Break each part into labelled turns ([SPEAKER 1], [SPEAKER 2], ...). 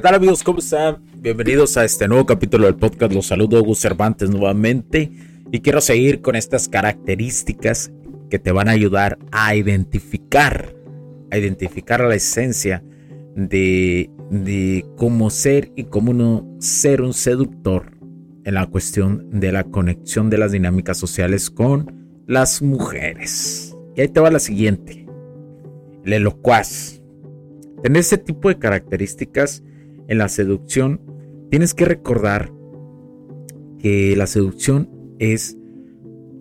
[SPEAKER 1] ¿Qué tal amigos? ¿Cómo están? Bienvenidos a este nuevo capítulo del podcast. Los saludo Hugo Cervantes nuevamente y quiero seguir con estas características que te van a ayudar a identificar, a identificar la esencia de, cómo ser y cómo no ser un seductor en la cuestión de la conexión de las dinámicas sociales con las mujeres. Y ahí te va la siguiente. El locuaz. Tener ese tipo de características en la seducción, tienes que recordar que la seducción es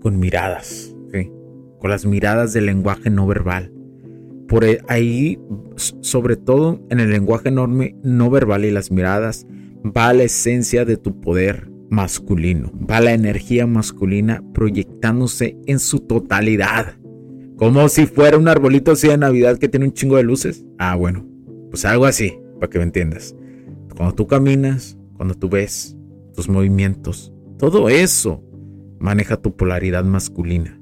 [SPEAKER 1] con miradas, con las miradas del lenguaje no verbal. Por e, ahí, sobre todo en el lenguaje enorme no verbal y las miradas, va la esencia de tu poder masculino, va la energía masculina proyectándose en su totalidad. Como si fuera un arbolito así de Navidad que tiene un chingo de luces. Ah, bueno, pues algo así, para que me entiendas. Cuando tú caminas, cuando tú ves tus movimientos, todo eso maneja tu polaridad masculina.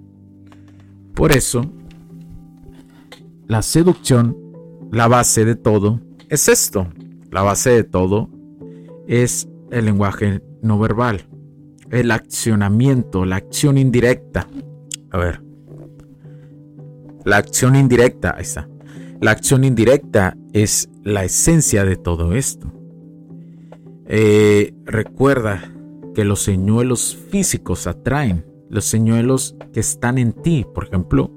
[SPEAKER 1] Por eso, la seducción, la base de todo, es esto. La base de todo es el lenguaje no verbal, el accionamiento, la acción indirecta. A ver. La acción indirecta, ahí está. La acción indirecta es la esencia de todo esto. Eh, recuerda que los señuelos físicos atraen, los señuelos que están en ti. Por ejemplo,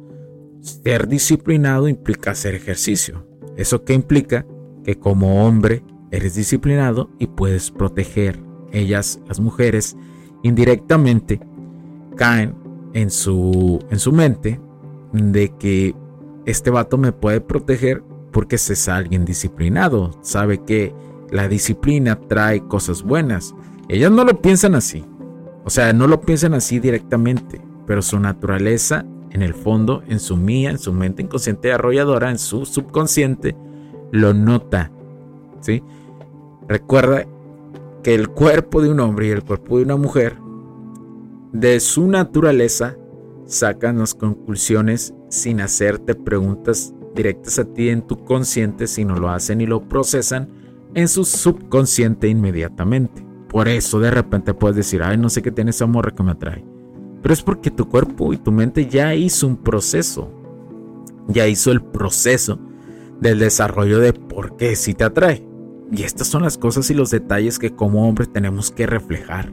[SPEAKER 1] ser disciplinado implica hacer ejercicio. ¿Eso qué implica? Que como hombre eres disciplinado y puedes proteger. Ellas, las mujeres, indirectamente caen en su, en su mente de que este vato me puede proteger porque es alguien disciplinado. Sabe que la disciplina trae cosas buenas. Ellas no lo piensan así. O sea, no lo piensan así directamente, pero su naturaleza, en el fondo, en su mía, en su mente inconsciente arrolladora, en su subconsciente, lo nota. ¿Sí? Recuerda que el cuerpo de un hombre y el cuerpo de una mujer, de su naturaleza, sacan las conclusiones sin hacerte preguntas directas a ti en tu consciente, sino lo hacen y lo procesan en su subconsciente inmediatamente. Por eso de repente puedes decir, ay, no sé qué tiene esa morra que me atrae. Pero es porque tu cuerpo y tu mente ya hizo un proceso. Ya hizo el proceso del desarrollo de por qué sí te atrae. Y estas son las cosas y los detalles que como hombres tenemos que reflejar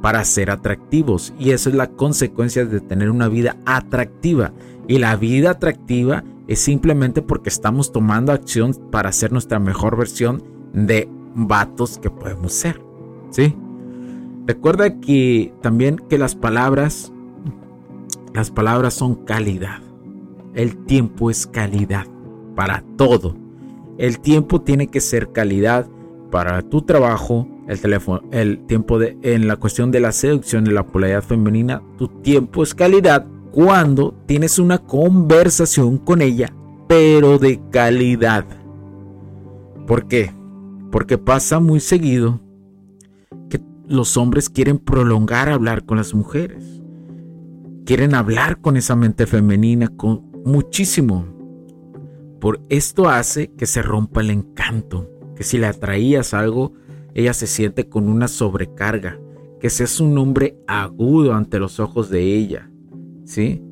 [SPEAKER 1] para ser atractivos. Y eso es la consecuencia de tener una vida atractiva. Y la vida atractiva es simplemente porque estamos tomando acción para ser nuestra mejor versión de vatos que podemos ser. ¿Sí? Recuerda que también que las palabras, las palabras son calidad. El tiempo es calidad para todo. El tiempo tiene que ser calidad para tu trabajo, el teléfono, el tiempo de en la cuestión de la seducción y la polaridad femenina, tu tiempo es calidad cuando tienes una conversación con ella, pero de calidad. ¿Por qué? Porque pasa muy seguido que los hombres quieren prolongar hablar con las mujeres. Quieren hablar con esa mente femenina con muchísimo. Por esto hace que se rompa el encanto, que si le atraías algo, ella se siente con una sobrecarga, que seas un hombre agudo ante los ojos de ella, ¿sí?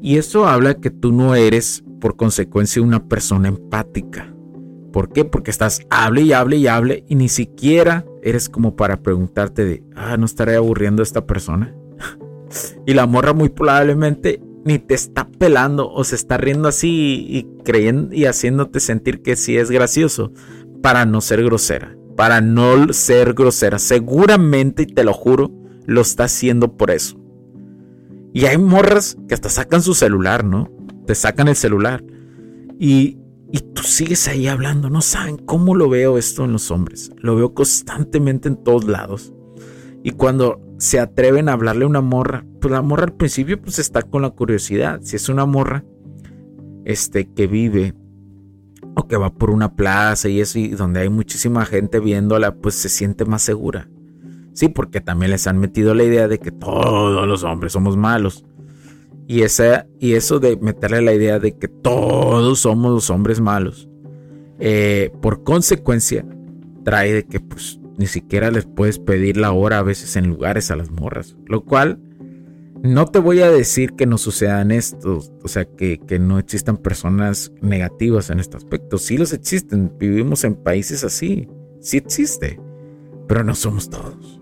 [SPEAKER 1] Y eso habla que tú no eres, por consecuencia, una persona empática. ¿Por qué? Porque estás hable y hable y hable y ni siquiera eres como para preguntarte de, ah, no estaré aburriendo a esta persona. y la morra muy probablemente ni te está pelando o se está riendo así y, creyendo y haciéndote sentir que sí es gracioso para no ser grosera para no ser grosera. Seguramente, y te lo juro, lo está haciendo por eso. Y hay morras que hasta sacan su celular, ¿no? Te sacan el celular. Y, y tú sigues ahí hablando. No saben cómo lo veo esto en los hombres. Lo veo constantemente en todos lados. Y cuando se atreven a hablarle a una morra, pues la morra al principio pues está con la curiosidad. Si es una morra este, que vive o que va por una plaza y eso, y donde hay muchísima gente viéndola, pues se siente más segura. Sí, porque también les han metido la idea de que todos los hombres somos malos. Y, esa, y eso de meterle la idea de que todos somos los hombres malos, eh, por consecuencia, trae de que pues ni siquiera les puedes pedir la hora a veces en lugares a las morras. Lo cual no te voy a decir que no sucedan estos, o sea, que, no existan personas negativas en este aspecto. Sí los existen, vivimos en países así, sí existe, pero no somos todos.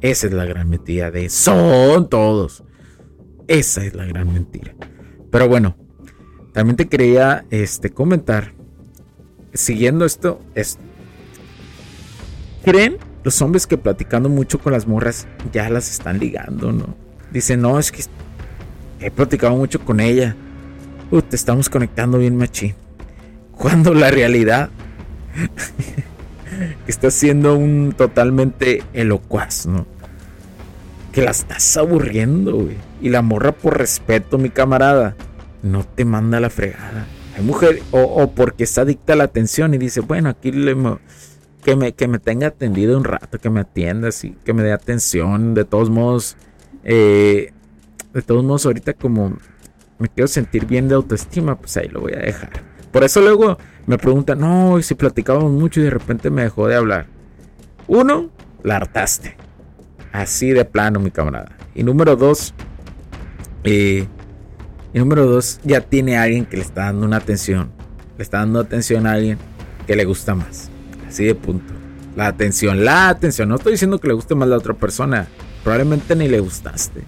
[SPEAKER 1] Esa es la gran mentira de son todos. Esa es la gran mentira. Pero bueno, también te quería este, comentar, siguiendo esto, ¿creen los hombres que platicando mucho con las morras ya las están ligando, no? Dicen, no, es que he platicado mucho con ella. te estamos conectando bien machín. Cuando la realidad que está siendo un totalmente elocuaz, ¿no? Que la estás aburriendo, güey. Y la morra por respeto, mi camarada, no te manda la fregada. Hay mujer, o, porque está adicta a la atención y dice, bueno, aquí le, que, me, que me tenga atendido un rato, que me atienda, así, que me dé atención. De todos modos, eh, de todos modos, ahorita como me quiero sentir bien de autoestima, pues ahí lo voy a dejar. Por eso luego me preguntan, no, si platicábamos mucho y de repente me dejó de hablar. Uno, la hartaste. Así de plano, mi camarada. Y número dos, eh, y número dos, ya tiene alguien que le está dando una atención. Le está dando atención a alguien que le gusta más. Así de punto. La atención, la atención. No estoy diciendo que le guste más la otra persona. Probablemente ni le gustaste.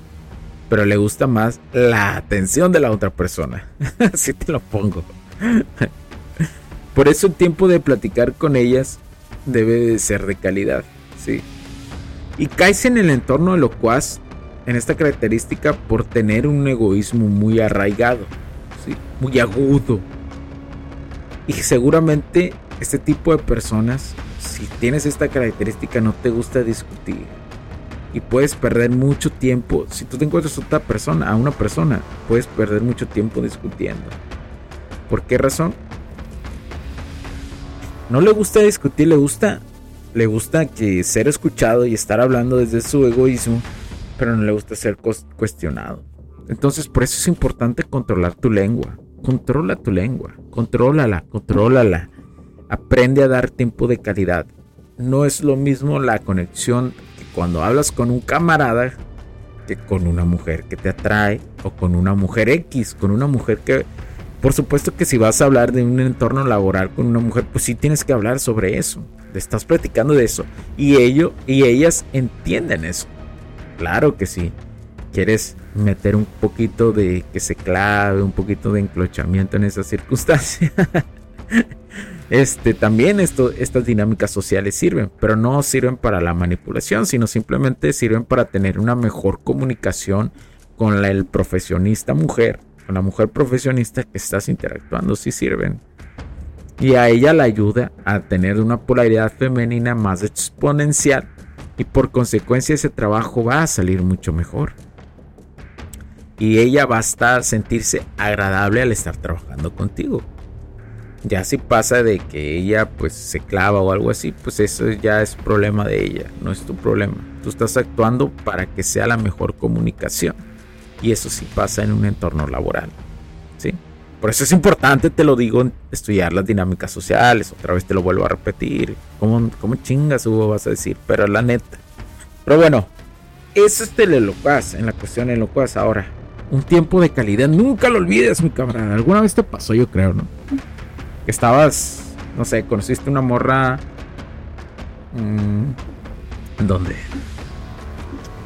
[SPEAKER 1] Pero le gusta más la atención de la otra persona. Así te lo pongo. Por eso el tiempo de platicar con ellas debe de ser de calidad, ¿sí? Y caes en el entorno locuaz en esta característica por tener un egoísmo muy arraigado, ¿sí? muy agudo. Y seguramente este tipo de personas, si tienes esta característica, no te gusta discutir. Y puedes perder mucho tiempo. Si tú te encuentras otra persona, a una persona, puedes perder mucho tiempo discutiendo. ¿Por qué razón? no le gusta discutir, le gusta, le gusta que ser escuchado y estar hablando desde su egoísmo, pero no le gusta ser cuestionado. Entonces, por eso es importante controlar tu lengua. Controla tu lengua, contrólala, contrólala. Aprende a dar tiempo de calidad. No es lo mismo la conexión que cuando hablas con un camarada que con una mujer que te atrae o con una mujer X, con una mujer que por supuesto que si vas a hablar de un entorno laboral con una mujer, pues sí tienes que hablar sobre eso. Te estás platicando de eso y ellos y ellas entienden eso. Claro que sí. Quieres meter un poquito de que se clave, un poquito de enclochamiento en esa circunstancia. este también estas dinámicas sociales sirven, pero no sirven para la manipulación, sino simplemente sirven para tener una mejor comunicación con el profesionista mujer con la mujer profesionista que estás interactuando si sirven. Y a ella la ayuda a tener una polaridad femenina más exponencial y por consecuencia ese trabajo va a salir mucho mejor. Y ella va a estar sentirse agradable al estar trabajando contigo. Ya si pasa de que ella pues se clava o algo así, pues eso ya es problema de ella, no es tu problema. Tú estás actuando para que sea la mejor comunicación. Y eso sí pasa en un entorno laboral. ¿sí? Por eso es importante, te lo digo, estudiar las dinámicas sociales. Otra vez te lo vuelvo a repetir. ¿Cómo, cómo chingas, Hugo, vas a decir? Pero la neta. Pero bueno, eso es telelocuaz en la cuestión de locuaz. Ahora, un tiempo de calidad. Nunca lo olvides, mi cabrón. Alguna vez te pasó, yo creo, ¿no? Que estabas, no sé, conociste una morra. Mmm, ¿Dónde?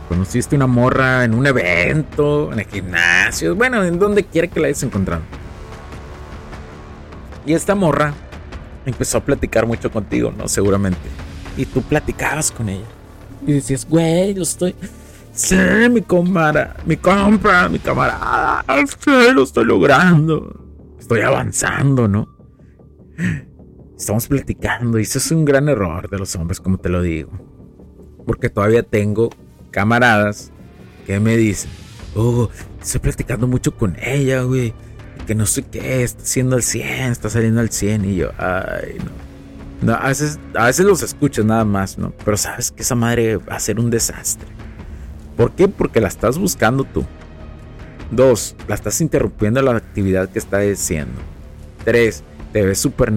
[SPEAKER 1] Conociste una morra en un evento, en el gimnasio, bueno, en donde quiera que la hayas encontrado. Y esta morra empezó a platicar mucho contigo, ¿no? Seguramente. Y tú platicabas con ella. Y decías, güey, lo estoy. Sí, mi cámara, mi compra, mi camarada. Lo estoy logrando. Estoy avanzando, ¿no? Estamos platicando y eso es un gran error de los hombres, como te lo digo. Porque todavía tengo camaradas que me dicen, oh, estoy platicando mucho con ella, güey. Que no sé qué, está haciendo al 100, está saliendo al 100. Y yo, ay, no. a, veces, a veces los escuchas nada más, ¿no? Pero sabes que esa madre va a ser un desastre. ¿Por qué? Porque la estás buscando tú. Dos, la estás interrumpiendo la actividad que está haciendo. Tres, te ves súper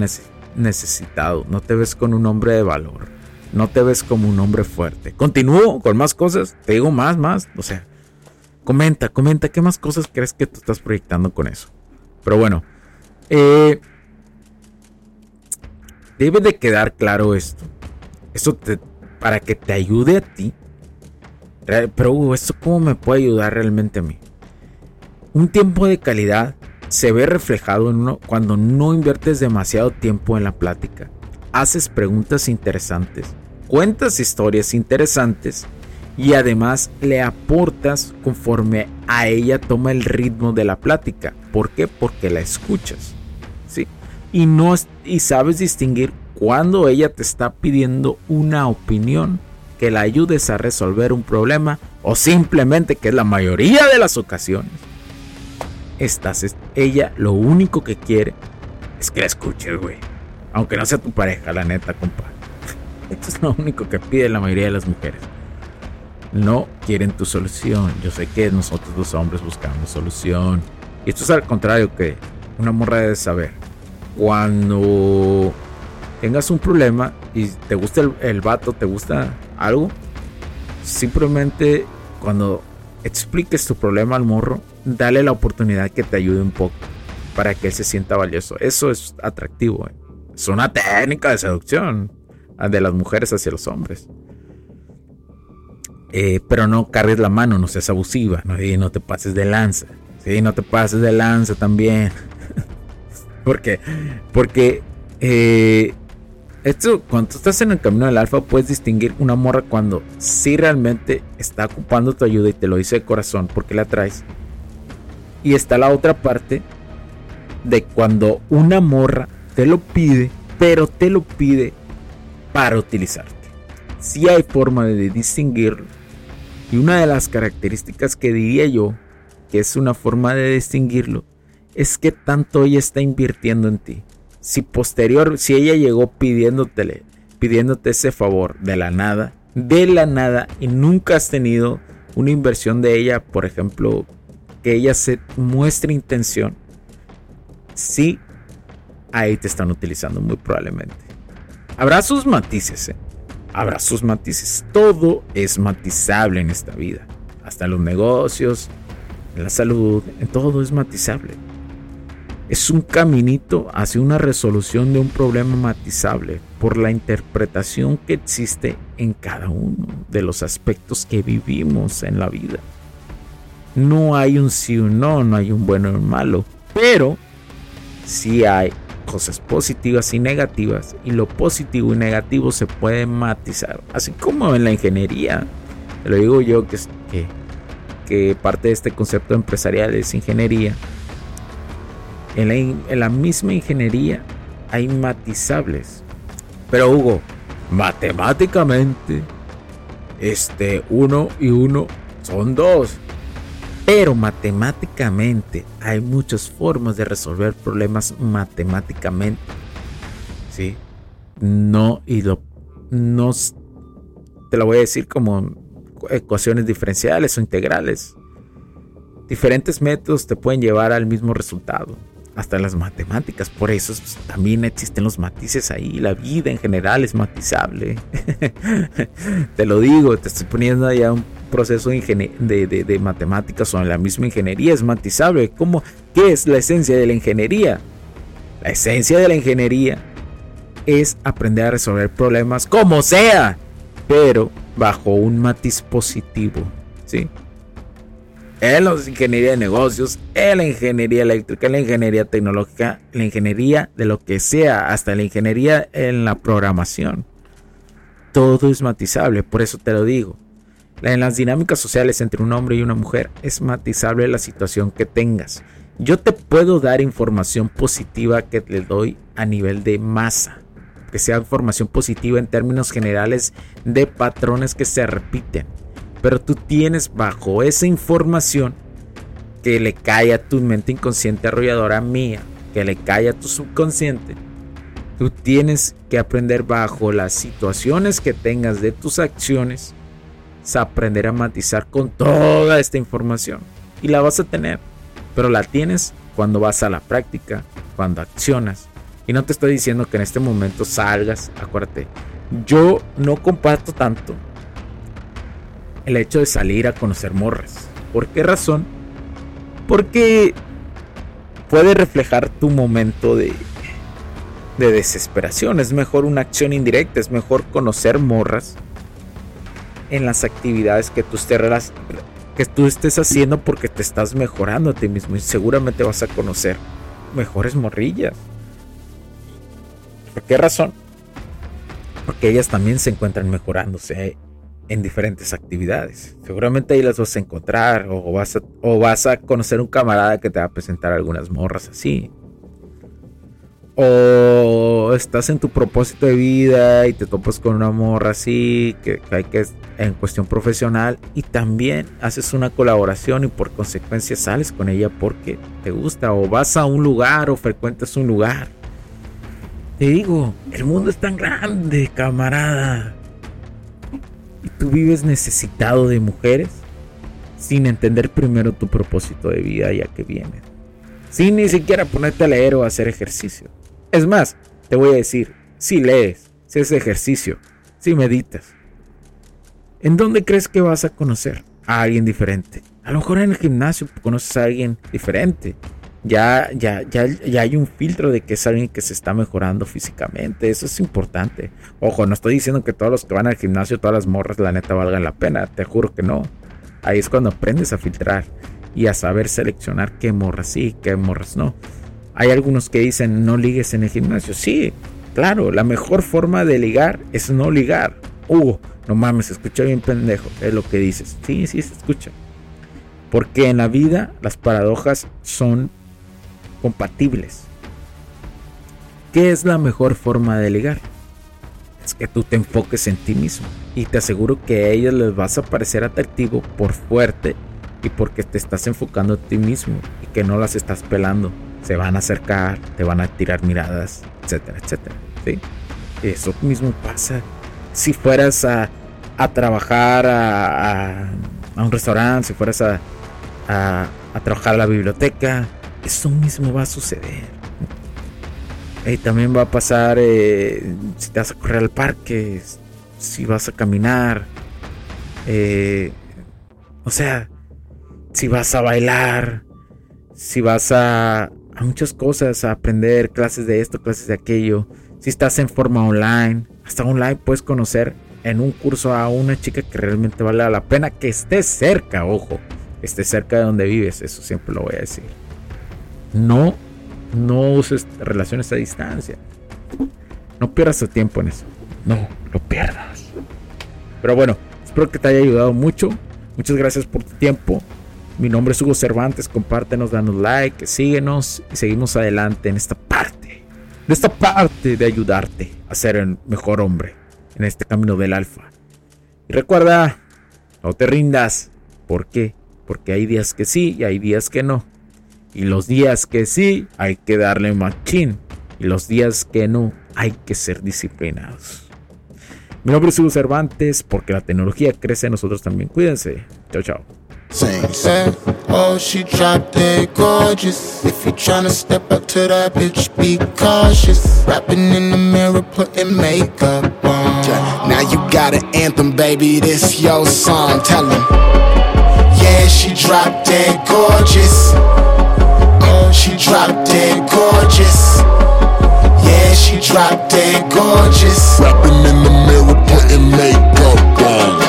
[SPEAKER 1] necesitado. No te ves con un hombre de valor no te ves como un hombre fuerte. Continúo con más cosas, te digo más, más, o sea, comenta, comenta, ¿qué más cosas crees que tú estás proyectando con eso? Pero bueno, eh, debe de quedar claro esto. Eso te, para que te ayude a ti. Pero, ¿esto cómo me puede ayudar realmente a mí? Un tiempo de calidad se ve reflejado en uno cuando no inviertes demasiado tiempo en la plática haces preguntas interesantes, cuentas historias interesantes y además le aportas conforme a ella toma el ritmo de la plática. ¿Por qué? Porque la escuchas. ¿sí? Y, no, y sabes distinguir cuando ella te está pidiendo una opinión que la ayudes a resolver un problema o simplemente que es la mayoría de las ocasiones. Estás, ella lo único que quiere es que la escuches, güey. Aunque no sea tu pareja, la neta, compa. Esto es lo único que pide la mayoría de las mujeres. No quieren tu solución. Yo sé que nosotros los hombres buscamos solución. Y esto es al contrario que una morra debe saber. Cuando tengas un problema y te gusta el, el vato, te gusta algo, simplemente cuando expliques tu problema al morro, dale la oportunidad que te ayude un poco para que él se sienta valioso. Eso es atractivo. ¿eh? Es una técnica de seducción de las mujeres hacia los hombres. Eh, pero no cargues la mano, no seas abusiva, no, y no te pases de lanza. Sí, no te pases de lanza también. porque, porque eh, esto, cuando estás en el camino del alfa, puedes distinguir una morra cuando sí realmente está ocupando tu ayuda y te lo dice de corazón porque la traes. Y está la otra parte de cuando una morra te lo pide, pero te lo pide para utilizarte. Si hay forma de distinguirlo. Y una de las características que diría yo que es una forma de distinguirlo es que tanto ella está invirtiendo en ti. Si posterior, si ella llegó pidiéndotele, pidiéndote ese favor de la nada, de la nada y nunca has tenido una inversión de ella, por ejemplo, que ella se muestre intención, sí, ahí te están utilizando muy probablemente. Habrá sus matices, ¿eh? habrá sus matices. Todo es matizable en esta vida, hasta en los negocios, en la salud, en todo es matizable. Es un caminito hacia una resolución de un problema matizable por la interpretación que existe en cada uno de los aspectos que vivimos en la vida. No hay un sí o un no, no hay un bueno o un malo, pero sí hay cosas positivas y negativas y lo positivo y negativo se puede matizar, así como en la ingeniería. Te lo digo yo que, que, parte de este concepto empresarial es ingeniería en la, misma ingeniería hay matizables. Pero Hugo, matemáticamente, este uno y uno son dos. Pero matemáticamente hay muchas formas de resolver problemas matemáticamente. ¿Sí? No, y lo. No. Te lo voy a decir como ecuaciones diferenciales o integrales. Diferentes métodos te pueden llevar al mismo resultado hasta las matemáticas. Por eso también existen los matices ahí. La vida en general es matizable. te lo digo, te estoy poniendo allá un proceso de, de, matemáticas o en la misma ingeniería es matizable. ¿Cómo? ¿Qué es la esencia de la ingeniería? La esencia de la ingeniería es aprender a resolver problemas como sea, pero bajo un matiz positivo. ¿Sí? en la ingeniería de negocios, en la ingeniería eléctrica, en la ingeniería tecnológica, en la ingeniería de lo que sea, hasta la ingeniería en la programación. Todo es matizable, por eso te lo digo. En las dinámicas sociales entre un hombre y una mujer es matizable la situación que tengas. Yo te puedo dar información positiva que le doy a nivel de masa, que sea información positiva en términos generales de patrones que se repiten pero tú tienes bajo esa información que le cae a tu mente inconsciente arrolladora mía, que le cae a tu subconsciente. Tú tienes que aprender bajo las situaciones que tengas de tus acciones, a aprender a matizar con toda esta información. Y la vas a tener, pero la tienes cuando vas a la práctica, cuando accionas. Y no te estoy diciendo que en este momento salgas, acuérdate, yo no comparto tanto el hecho de salir a conocer morras. ¿Por qué razón? Porque puede reflejar tu momento de, de desesperación. Es mejor una acción indirecta, es mejor conocer morras en las actividades que tú estés, que tú estés haciendo porque te estás mejorando a ti mismo y seguramente vas a conocer mejores morrillas. ¿Por qué razón? Porque ellas también se encuentran mejorándose en diferentes actividades. Seguramente ahí las vas a encontrar o vas a, o vas a conocer un camarada que te va a presentar algunas morras así. O estás en tu propósito de vida y te topas con una morra así, que, hay que en cuestión profesional, y también haces una colaboración y por consecuencia sales con ella porque te gusta, o vas a un lugar o frecuentas un lugar. Te digo, el mundo es tan grande, camarada y tú vives necesitado de mujeres sin entender primero tu propósito de vida ya que vienes. Sin ni siquiera ponerte a leer o hacer ejercicio. Es más, te voy a decir, si lees, si haces ejercicio, si meditas, ¿en dónde crees que vas a conocer a alguien diferente? A lo mejor en el gimnasio conoces a alguien diferente ya, ya, ya, ya hay un filtro de que es alguien que se está mejorando físicamente. Eso es importante. Ojo, no estoy diciendo que todos los que van al gimnasio, todas las morras, la neta, valgan la pena. Te juro que no. Ahí es cuando aprendes a filtrar y a saber seleccionar qué morras sí, qué morras no. Hay algunos que dicen no ligues en el gimnasio. Sí, claro, la mejor forma de ligar es no ligar. Hugo, no mames, escucha bien pendejo, es lo que dices. Sí, sí, se escucha. Porque en la vida las paradojas son compatibles. ¿Qué es la mejor forma de ligar? Es que tú te enfoques en ti mismo y te aseguro que a ellos les vas a parecer atractivo por fuerte y porque te estás enfocando en ti mismo y que no las estás pelando. Se van a acercar, te van a tirar miradas, etcétera, etcétera. ¿sí? Eso mismo pasa si fueras a, a trabajar, a, a un restaurante, si fueras a, a, trabajar a la biblioteca, eso mismo va a suceder. Y también va a pasar eh, si te vas a correr al parque, si vas a caminar, eh, o sea, si vas a bailar, si vas a, muchas cosas, a aprender clases de esto, clases de aquello, si estás en forma online, hasta online puedes conocer en un curso a una chica que realmente vale la pena que esté cerca, ojo, esté cerca de donde vives, eso siempre lo voy a decir. No, no uses relaciones a distancia. No pierdas tu tiempo en eso. No lo pierdas. Pero bueno, espero que te haya ayudado mucho. Muchas gracias por tu tiempo. Mi nombre es Hugo Cervantes. Compártenos, danos like, síguenos y seguimos adelante en esta parte. En esta parte de ayudarte a ser el mejor hombre en este camino del alfa. Y recuerda, no te rindas. ¿Por qué? Porque hay días que sí y hay días que no. Y los días que sí hay que darle machín. Y los días que no hay que ser disciplinados. Mi nombre es Hugo Cervantes porque la tecnología crece, nosotros también. Cuídense. Chao, chao. Same, same. Oh, she dropped dead gorgeous. If you tryna step up to that bitch, be cautious. Rapping in the mirror, putting makeup on. Now you got an anthem, baby. This your song. Tell him. Yeah, she dropped dead gorgeous. Oh, she dropped dead gorgeous. Yeah, she dropped dead gorgeous. Rapping in the mirror, putting makeup on.